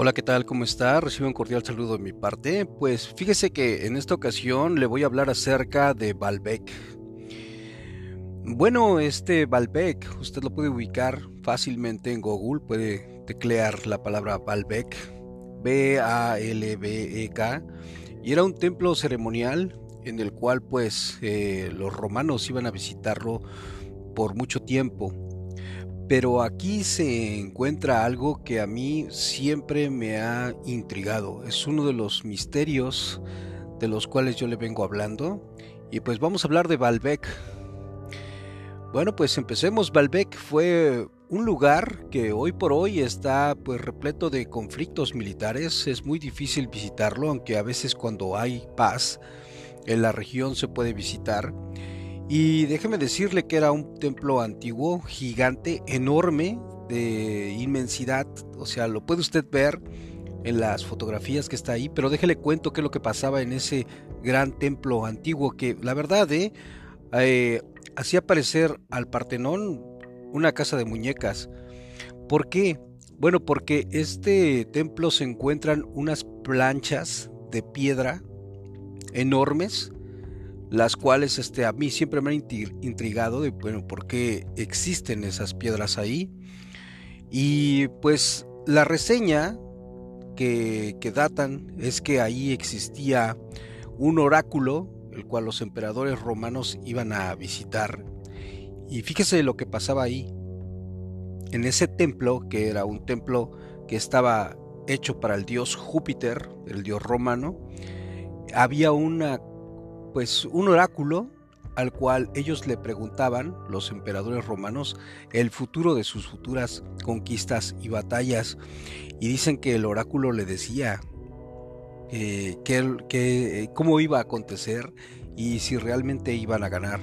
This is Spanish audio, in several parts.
Hola, ¿qué tal? ¿Cómo está? Recibe un cordial saludo de mi parte. Pues fíjese que en esta ocasión le voy a hablar acerca de Baalbek. Bueno, este Baalbek, usted lo puede ubicar fácilmente en Google, puede teclear la palabra Baalbek, B-A-L-B-E-K, y era un templo ceremonial en el cual pues eh, los romanos iban a visitarlo por mucho tiempo. Pero aquí se encuentra algo que a mí siempre me ha intrigado. Es uno de los misterios de los cuales yo le vengo hablando. Y pues vamos a hablar de Baalbek. Bueno, pues empecemos. Baalbek fue un lugar que hoy por hoy está pues repleto de conflictos militares. Es muy difícil visitarlo, aunque a veces cuando hay paz en la región se puede visitar. Y déjeme decirle que era un templo antiguo, gigante, enorme, de inmensidad. O sea, lo puede usted ver en las fotografías que está ahí, pero déjele cuento qué es lo que pasaba en ese gran templo antiguo que la verdad eh, eh, hacía parecer al Partenón una casa de muñecas. ¿Por qué? Bueno, porque este templo se encuentran unas planchas de piedra enormes las cuales este, a mí siempre me han intrigado de, bueno, por qué existen esas piedras ahí. Y pues la reseña que, que datan es que ahí existía un oráculo, el cual los emperadores romanos iban a visitar. Y fíjese lo que pasaba ahí. En ese templo, que era un templo que estaba hecho para el dios Júpiter, el dios romano, había una pues un oráculo al cual ellos le preguntaban, los emperadores romanos, el futuro de sus futuras conquistas y batallas. Y dicen que el oráculo le decía eh, que, cómo iba a acontecer y si realmente iban a ganar.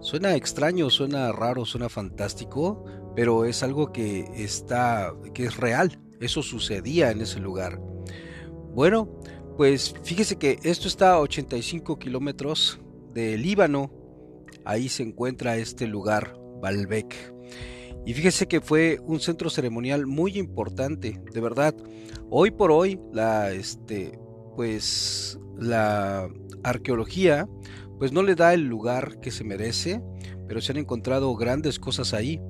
Suena extraño, suena raro, suena fantástico, pero es algo que está, que es real. Eso sucedía en ese lugar. Bueno, pues fíjese que esto está a 85 kilómetros de Líbano. Ahí se encuentra este lugar, Baalbek. Y fíjese que fue un centro ceremonial muy importante, de verdad. Hoy por hoy, la, este, pues, la arqueología, pues no le da el lugar que se merece, pero se han encontrado grandes cosas ahí.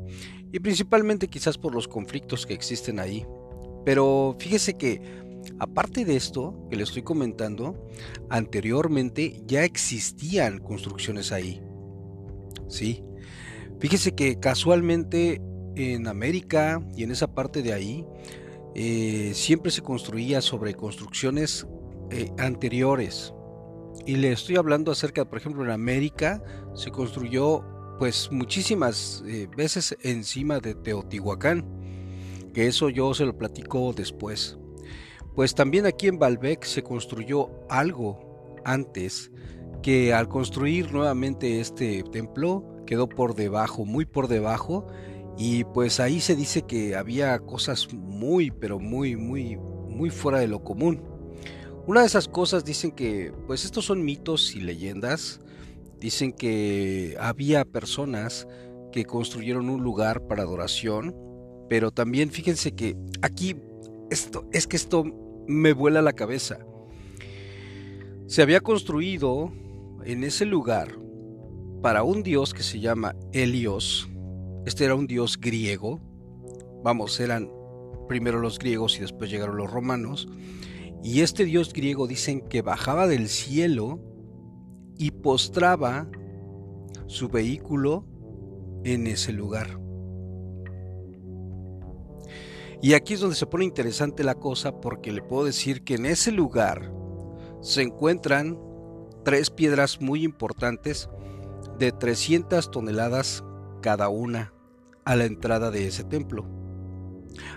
Y principalmente quizás por los conflictos que existen ahí. Pero fíjese que Aparte de esto que le estoy comentando, anteriormente ya existían construcciones ahí. Sí. Fíjese que casualmente en América y en esa parte de ahí eh, siempre se construía sobre construcciones eh, anteriores. Y le estoy hablando acerca, por ejemplo, en América se construyó pues muchísimas eh, veces encima de Teotihuacán, que eso yo se lo platico después. Pues también aquí en Baalbek se construyó algo antes que al construir nuevamente este templo quedó por debajo, muy por debajo y pues ahí se dice que había cosas muy pero muy muy muy fuera de lo común. Una de esas cosas dicen que pues estos son mitos y leyendas. Dicen que había personas que construyeron un lugar para adoración, pero también fíjense que aquí esto es que esto me vuela la cabeza. Se había construido en ese lugar para un dios que se llama Helios. Este era un dios griego. Vamos, eran primero los griegos y después llegaron los romanos. Y este dios griego dicen que bajaba del cielo y postraba su vehículo en ese lugar. Y aquí es donde se pone interesante la cosa porque le puedo decir que en ese lugar se encuentran tres piedras muy importantes de 300 toneladas cada una a la entrada de ese templo.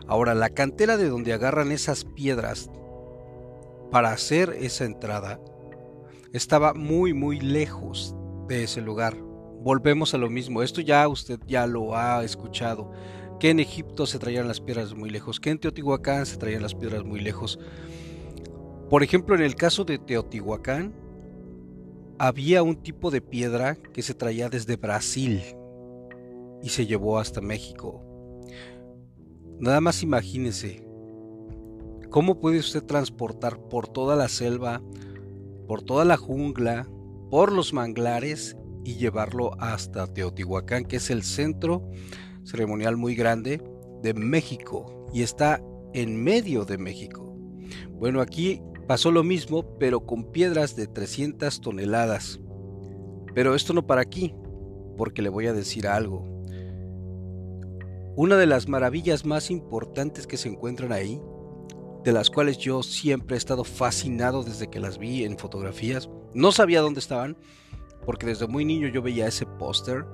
Ahora, la cantera de donde agarran esas piedras para hacer esa entrada estaba muy muy lejos de ese lugar. Volvemos a lo mismo, esto ya usted ya lo ha escuchado que en Egipto se traían las piedras muy lejos, que en Teotihuacán se traían las piedras muy lejos. Por ejemplo, en el caso de Teotihuacán, había un tipo de piedra que se traía desde Brasil y se llevó hasta México. Nada más imagínese ¿Cómo puede usted transportar por toda la selva, por toda la jungla, por los manglares y llevarlo hasta Teotihuacán, que es el centro ceremonial muy grande de México y está en medio de México? Bueno, aquí pasó lo mismo, pero con piedras de 300 toneladas. Pero esto no para aquí, porque le voy a decir algo. Una de las maravillas más importantes que se encuentran ahí, de las cuales yo siempre he estado fascinado desde que las vi en fotografías, no sabía dónde estaban, porque desde muy niño yo veía ese póster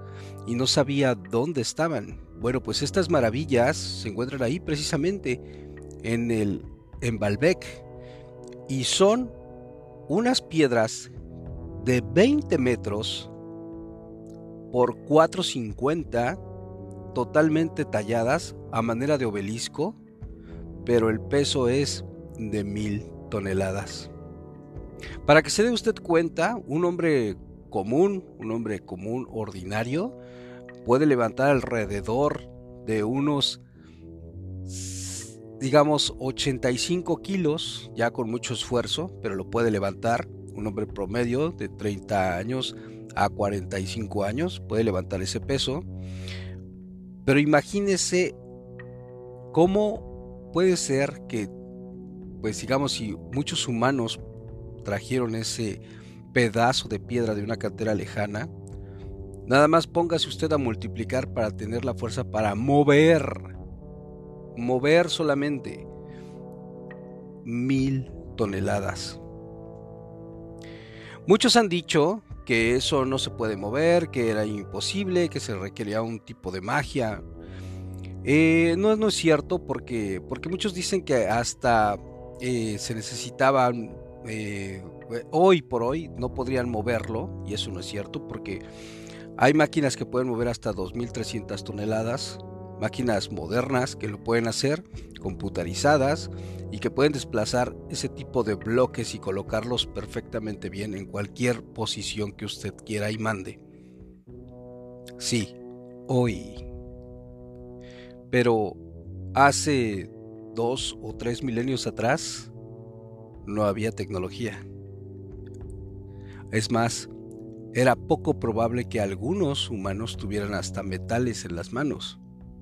y no sabía dónde estaban. Bueno, pues estas maravillas se encuentran ahí precisamente en el en Balbec y son unas piedras de 20 metros por 450 totalmente talladas a manera de obelisco, pero el peso es de mil toneladas. Para que se dé usted cuenta, un hombre común, un hombre común ordinario, puede levantar alrededor de unos, digamos, 85 kilos, ya con mucho esfuerzo, pero lo puede levantar. Un hombre promedio de 30 años a 45 años puede levantar ese peso. Pero imagínese cómo puede ser que, pues digamos, si muchos humanos trajeron ese pedazo de piedra de una cantera lejana, nada más póngase usted a multiplicar para tener la fuerza para mover, mover solamente mil toneladas. Muchos han dicho que eso no se puede mover, que era imposible, que se requería un tipo de magia. Eh, no, no, es cierto porque, porque muchos dicen que hasta eh, se necesitaban, eh, hoy por hoy no podrían moverlo, y eso no es cierto porque hay máquinas que pueden mover hasta 2.300 toneladas, máquinas modernas que lo pueden hacer, computarizadas y que pueden desplazar ese tipo de bloques y colocarlos perfectamente bien en cualquier posición que usted quiera y mande. Sí, hoy. Pero hace dos o tres milenios atrás no había tecnología. Es más, era poco probable que algunos humanos tuvieran hasta metales en las manos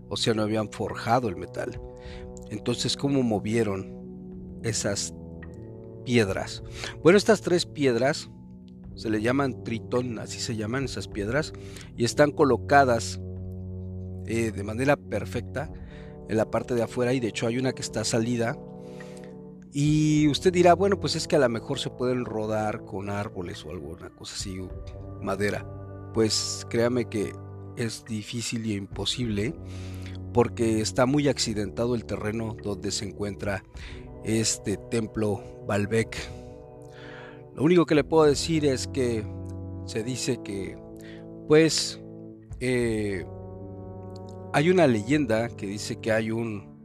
o sea, no habían forjado el metal. Entonces, ¿cómo movieron esas piedras? Bueno, estas tres piedras se le llaman tritón, así se llaman esas piedras, y están colocadas eh, de manera perfecta en la parte de afuera y de hecho hay una que está salida. Y usted dirá, bueno, pues es que a lo mejor se pueden rodar con árboles o alguna cosa así, madera. Pues créame que es difícil y imposible porque está muy accidentado el terreno donde se encuentra este templo Balbec. Lo único que le puedo decir es que se dice que, pues, eh, hay una leyenda que dice que hay un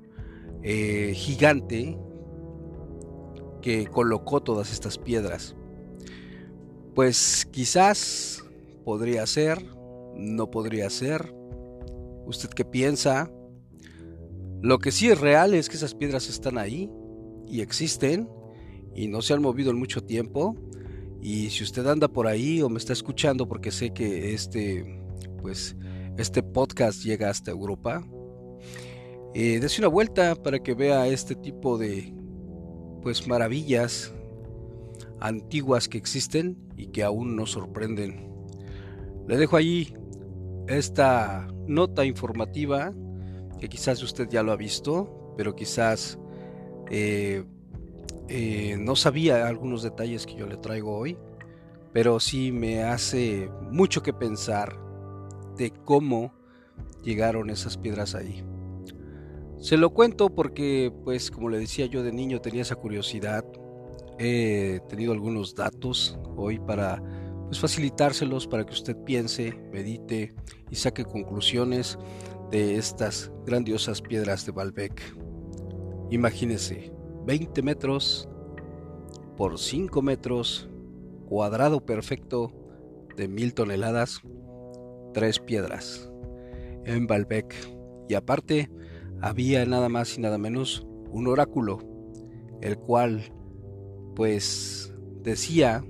eh, gigante que colocó todas estas piedras. Pues quizás podría ser, no podría ser. ¿Usted qué piensa? Lo que sí es real es que esas piedras están ahí y existen y no se han movido en mucho tiempo. Y si usted anda por ahí o me está escuchando porque sé que este pues este podcast llega hasta Europa, eh, una vuelta para que vea este tipo de pues maravillas antiguas que existen y que aún nos sorprenden. Le dejo allí esta nota informativa que quizás usted ya lo ha visto, pero quizás eh, eh, no sabía algunos detalles que yo le traigo hoy, pero sí me hace mucho que pensar de cómo llegaron esas piedras ahí. Se lo cuento porque, pues, como le decía yo de niño, tenía esa curiosidad. He tenido algunos datos hoy para pues, facilitárselos para que usted piense, medite y saque conclusiones de estas grandiosas piedras de Baalbek. Imagínese, 20 metros por 5 metros, cuadrado perfecto de mil toneladas, tres piedras en Baalbek. Y aparte, había nada más y nada menos un oráculo el cual pues decía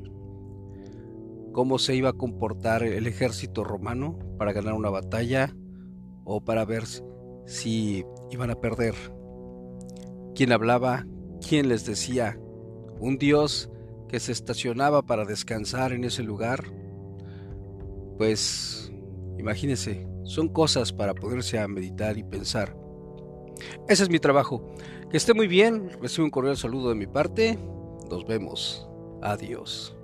cómo se iba a comportar el ejército romano para ganar una batalla o para ver si iban a perder. ¿Quién hablaba? ¿Quién les decía? ¿Un dios que se estacionaba para descansar en ese lugar? Pues imagínense, son cosas para poderse a meditar y pensar. Ese es mi trabajo. Que esté muy bien. Recibo un cordial saludo de mi parte. Nos vemos. Adiós.